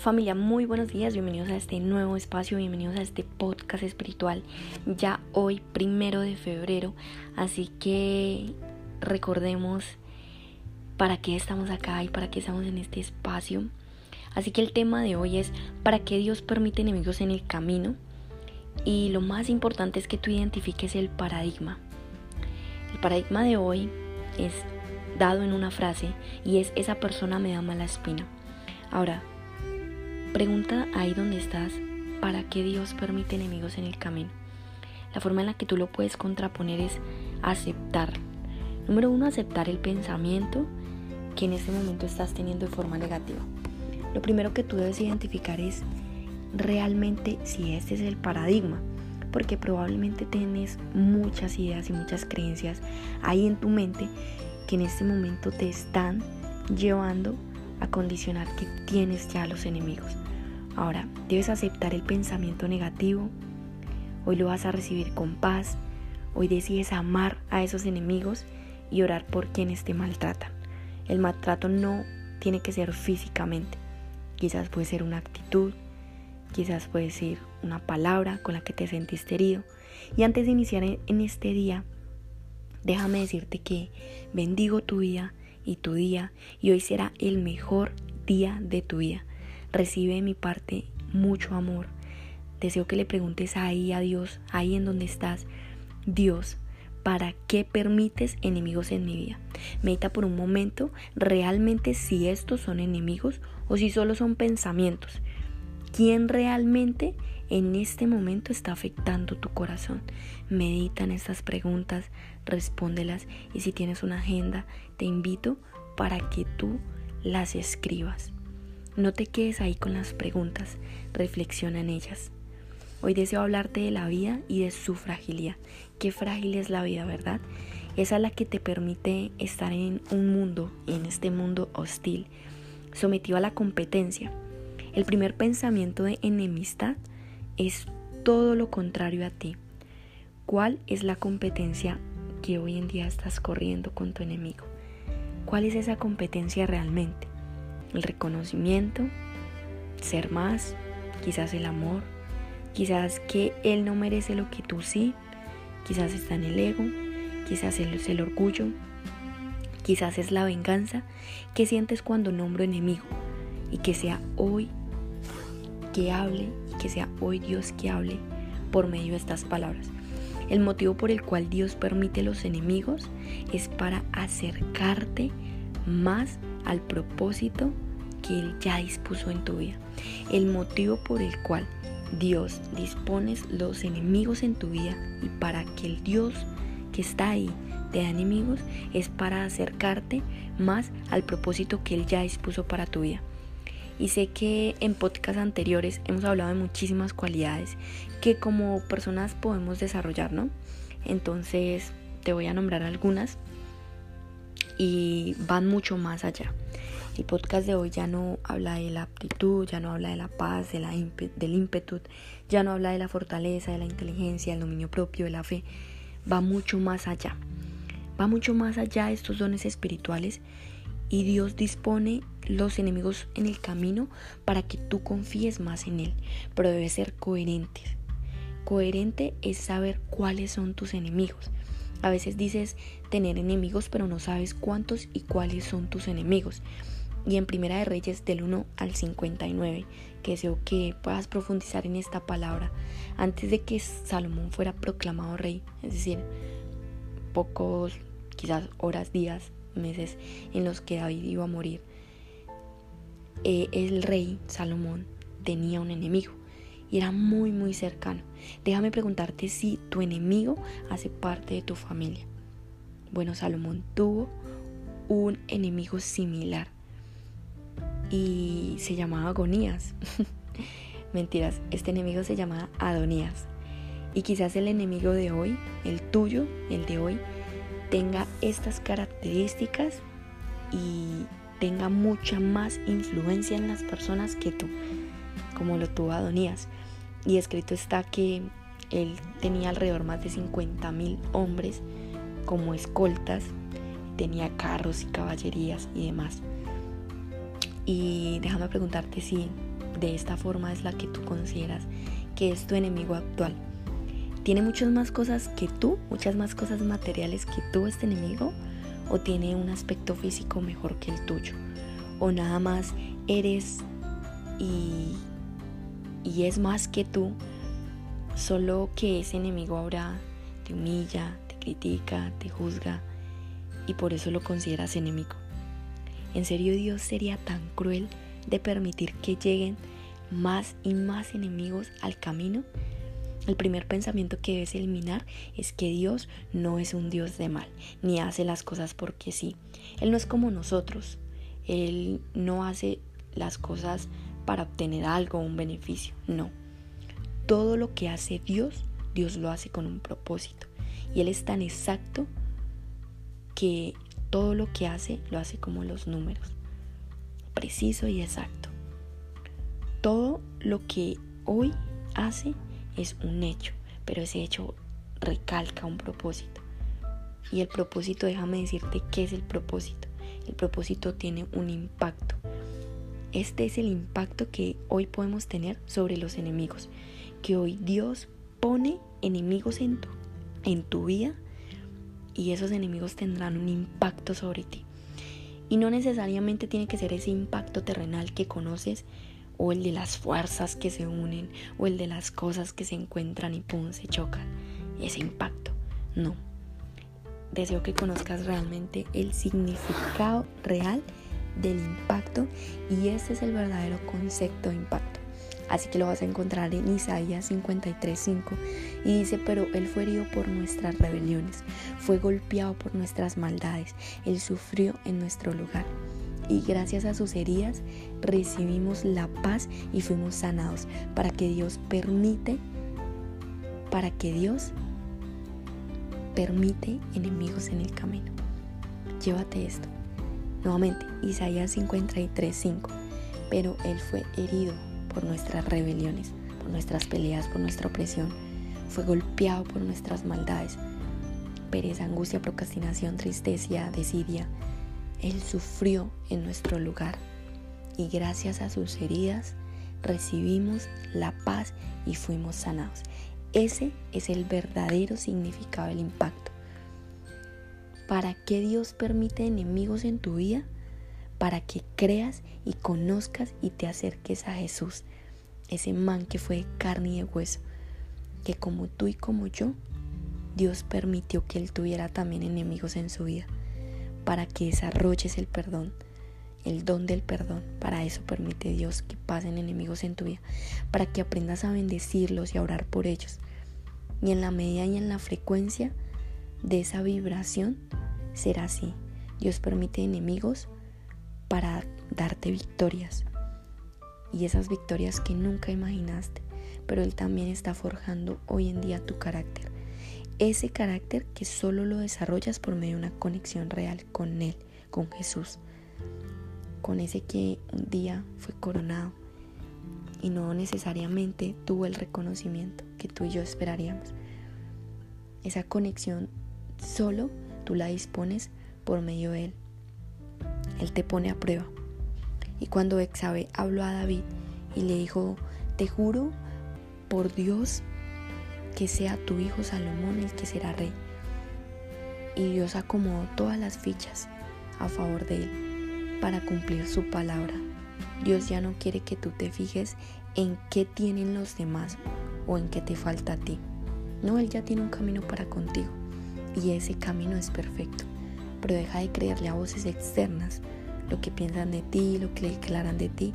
Familia, muy buenos días, bienvenidos a este nuevo espacio, bienvenidos a este podcast espiritual, ya hoy primero de febrero, así que recordemos para qué estamos acá y para qué estamos en este espacio. Así que el tema de hoy es para qué Dios permite enemigos en el camino y lo más importante es que tú identifiques el paradigma. El paradigma de hoy es dado en una frase y es esa persona me da mala espina. Ahora, Pregunta ahí donde estás, ¿para qué Dios permite enemigos en el camino? La forma en la que tú lo puedes contraponer es aceptar. Número uno, aceptar el pensamiento que en este momento estás teniendo de forma negativa. Lo primero que tú debes identificar es realmente si este es el paradigma, porque probablemente tienes muchas ideas y muchas creencias ahí en tu mente que en este momento te están llevando a condicionar que tienes ya los enemigos. Ahora, debes aceptar el pensamiento negativo. Hoy lo vas a recibir con paz. Hoy decides amar a esos enemigos y orar por quienes te maltratan. El maltrato no tiene que ser físicamente. Quizás puede ser una actitud, quizás puede ser una palabra con la que te sentiste herido. Y antes de iniciar en este día, déjame decirte que bendigo tu vida y tu día y hoy será el mejor día de tu vida. Recibe de mi parte mucho amor. Deseo que le preguntes ahí a Dios, ahí en donde estás, Dios, ¿para qué permites enemigos en mi vida? Medita por un momento realmente si estos son enemigos o si solo son pensamientos. ¿Quién realmente en este momento está afectando tu corazón? Medita en estas preguntas, respóndelas y si tienes una agenda, te invito para que tú las escribas. No te quedes ahí con las preguntas, reflexiona en ellas. Hoy deseo hablarte de la vida y de su fragilidad. Qué frágil es la vida, ¿verdad? Esa es la que te permite estar en un mundo, en este mundo hostil, sometido a la competencia. El primer pensamiento de enemistad es todo lo contrario a ti. ¿Cuál es la competencia que hoy en día estás corriendo con tu enemigo? ¿Cuál es esa competencia realmente? El reconocimiento, ser más, quizás el amor, quizás que él no merece lo que tú sí, quizás está en el ego, quizás es el orgullo, quizás es la venganza que sientes cuando nombro enemigo y que sea hoy que hable y que sea hoy Dios que hable por medio de estas palabras. El motivo por el cual Dios permite los enemigos es para acercarte más al propósito que Él ya dispuso en tu vida. El motivo por el cual Dios dispone los enemigos en tu vida y para que el Dios que está ahí te da enemigos es para acercarte más al propósito que Él ya dispuso para tu vida. Y sé que en podcasts anteriores hemos hablado de muchísimas cualidades que como personas podemos desarrollar, ¿no? Entonces te voy a nombrar algunas y van mucho más allá. El podcast de hoy ya no habla de la aptitud, ya no habla de la paz, de la del ímpetu, ya no habla de la fortaleza, de la inteligencia, del dominio propio, de la fe. Va mucho más allá. Va mucho más allá de estos dones espirituales y Dios dispone los enemigos en el camino para que tú confíes más en Él, pero debe ser coherente. Coherente es saber cuáles son tus enemigos. A veces dices tener enemigos, pero no sabes cuántos y cuáles son tus enemigos. Y en Primera de Reyes del 1 al 59, que deseo que puedas profundizar en esta palabra antes de que Salomón fuera proclamado rey, es decir, pocos, quizás horas, días, meses en los que David iba a morir. Eh, el rey Salomón tenía un enemigo y era muy muy cercano. Déjame preguntarte si tu enemigo hace parte de tu familia. Bueno, Salomón tuvo un enemigo similar y se llamaba Agonías. Mentiras, este enemigo se llamaba Adonías. Y quizás el enemigo de hoy, el tuyo, el de hoy, tenga estas características y tenga mucha más influencia en las personas que tú, como lo tuvo Adonías. Y escrito está que él tenía alrededor más de 50 mil hombres como escoltas, tenía carros y caballerías y demás. Y déjame preguntarte si de esta forma es la que tú consideras que es tu enemigo actual. ¿Tiene muchas más cosas que tú? ¿Muchas más cosas materiales que tú este enemigo? ¿O tiene un aspecto físico mejor que el tuyo? ¿O nada más eres y, y es más que tú? Solo que ese enemigo ahora te humilla, te critica, te juzga y por eso lo consideras enemigo. ¿En serio Dios sería tan cruel de permitir que lleguen más y más enemigos al camino? El primer pensamiento que debes eliminar es que Dios no es un Dios de mal, ni hace las cosas porque sí. Él no es como nosotros. Él no hace las cosas para obtener algo un beneficio. No. Todo lo que hace Dios, Dios lo hace con un propósito. Y Él es tan exacto que todo lo que hace lo hace como los números, preciso y exacto. Todo lo que hoy hace es un hecho, pero ese hecho recalca un propósito. Y el propósito, déjame decirte qué es el propósito. El propósito tiene un impacto. Este es el impacto que hoy podemos tener sobre los enemigos. Que hoy Dios pone enemigos en tu, en tu vida y esos enemigos tendrán un impacto sobre ti. Y no necesariamente tiene que ser ese impacto terrenal que conoces o el de las fuerzas que se unen o el de las cosas que se encuentran y pum, se chocan. Ese impacto. No. Deseo que conozcas realmente el significado real del impacto y ese es el verdadero concepto de impacto. Así que lo vas a encontrar en Isaías 53:5 y dice, pero Él fue herido por nuestras rebeliones, fue golpeado por nuestras maldades, Él sufrió en nuestro lugar. Y gracias a sus heridas recibimos la paz y fuimos sanados para que Dios permite, para que Dios permite enemigos en el camino. Llévate esto. Nuevamente, Isaías 53:5. Pero Él fue herido por nuestras rebeliones, por nuestras peleas, por nuestra opresión. Fue golpeado por nuestras maldades. Pereza, angustia, procrastinación, tristeza, desidia. Él sufrió en nuestro lugar y gracias a sus heridas recibimos la paz y fuimos sanados. Ese es el verdadero significado del impacto. ¿Para qué Dios permite enemigos en tu vida? para que creas y conozcas y te acerques a Jesús, ese man que fue de carne y de hueso, que como tú y como yo, Dios permitió que él tuviera también enemigos en su vida, para que desarrolles el perdón, el don del perdón. Para eso permite Dios que pasen enemigos en tu vida, para que aprendas a bendecirlos y a orar por ellos. Y en la medida y en la frecuencia de esa vibración será así. Dios permite enemigos para darte victorias. Y esas victorias que nunca imaginaste, pero Él también está forjando hoy en día tu carácter. Ese carácter que solo lo desarrollas por medio de una conexión real con Él, con Jesús. Con ese que un día fue coronado y no necesariamente tuvo el reconocimiento que tú y yo esperaríamos. Esa conexión solo tú la dispones por medio de Él. Él te pone a prueba. Y cuando Exabe habló a David y le dijo, te juro por Dios que sea tu hijo Salomón el que será rey. Y Dios acomodó todas las fichas a favor de él para cumplir su palabra. Dios ya no quiere que tú te fijes en qué tienen los demás o en qué te falta a ti. No, Él ya tiene un camino para contigo y ese camino es perfecto pero deja de creerle a voces externas lo que piensan de ti, lo que declaran de ti.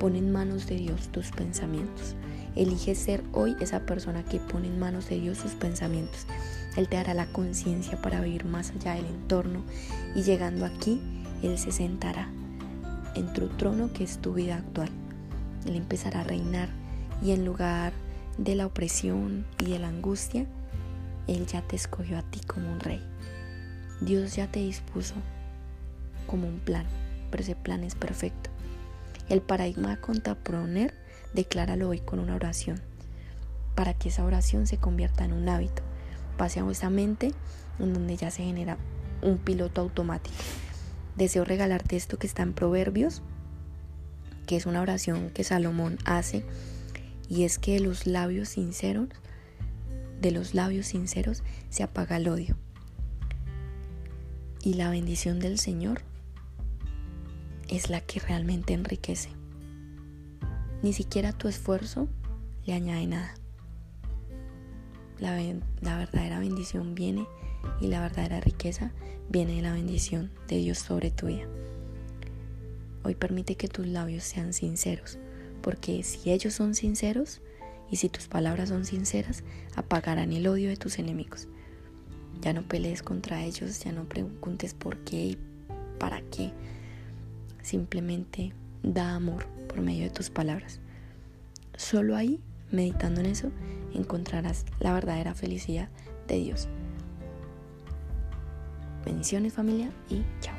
Pon en manos de Dios tus pensamientos. Elige ser hoy esa persona que pone en manos de Dios sus pensamientos. Él te dará la conciencia para vivir más allá del entorno y llegando aquí, Él se sentará en tu trono que es tu vida actual. Él empezará a reinar y en lugar de la opresión y de la angustia, Él ya te escogió a ti como un rey. Dios ya te dispuso como un plan, pero ese plan es perfecto. El paradigma de contraponer, decláralo hoy con una oración, para que esa oración se convierta en un hábito. Pase a vuestra mente en donde ya se genera un piloto automático. Deseo regalarte esto que está en Proverbios que es una oración que Salomón hace, y es que de los labios sinceros, de los labios sinceros se apaga el odio. Y la bendición del Señor es la que realmente enriquece. Ni siquiera tu esfuerzo le añade nada. La, verdadera bendición viene y la verdadera riqueza viene de la bendición de Dios sobre tu vida. Hoy permite que tus labios sean sinceros, porque si ellos son sinceros y si tus palabras son sinceras, apagarán el odio de tus enemigos. Ya no pelees contra ellos, ya no preguntes por qué y para qué. Simplemente da amor por medio de tus palabras. Solo ahí, meditando en eso, encontrarás la verdadera felicidad de Dios. Bendiciones familia y chao.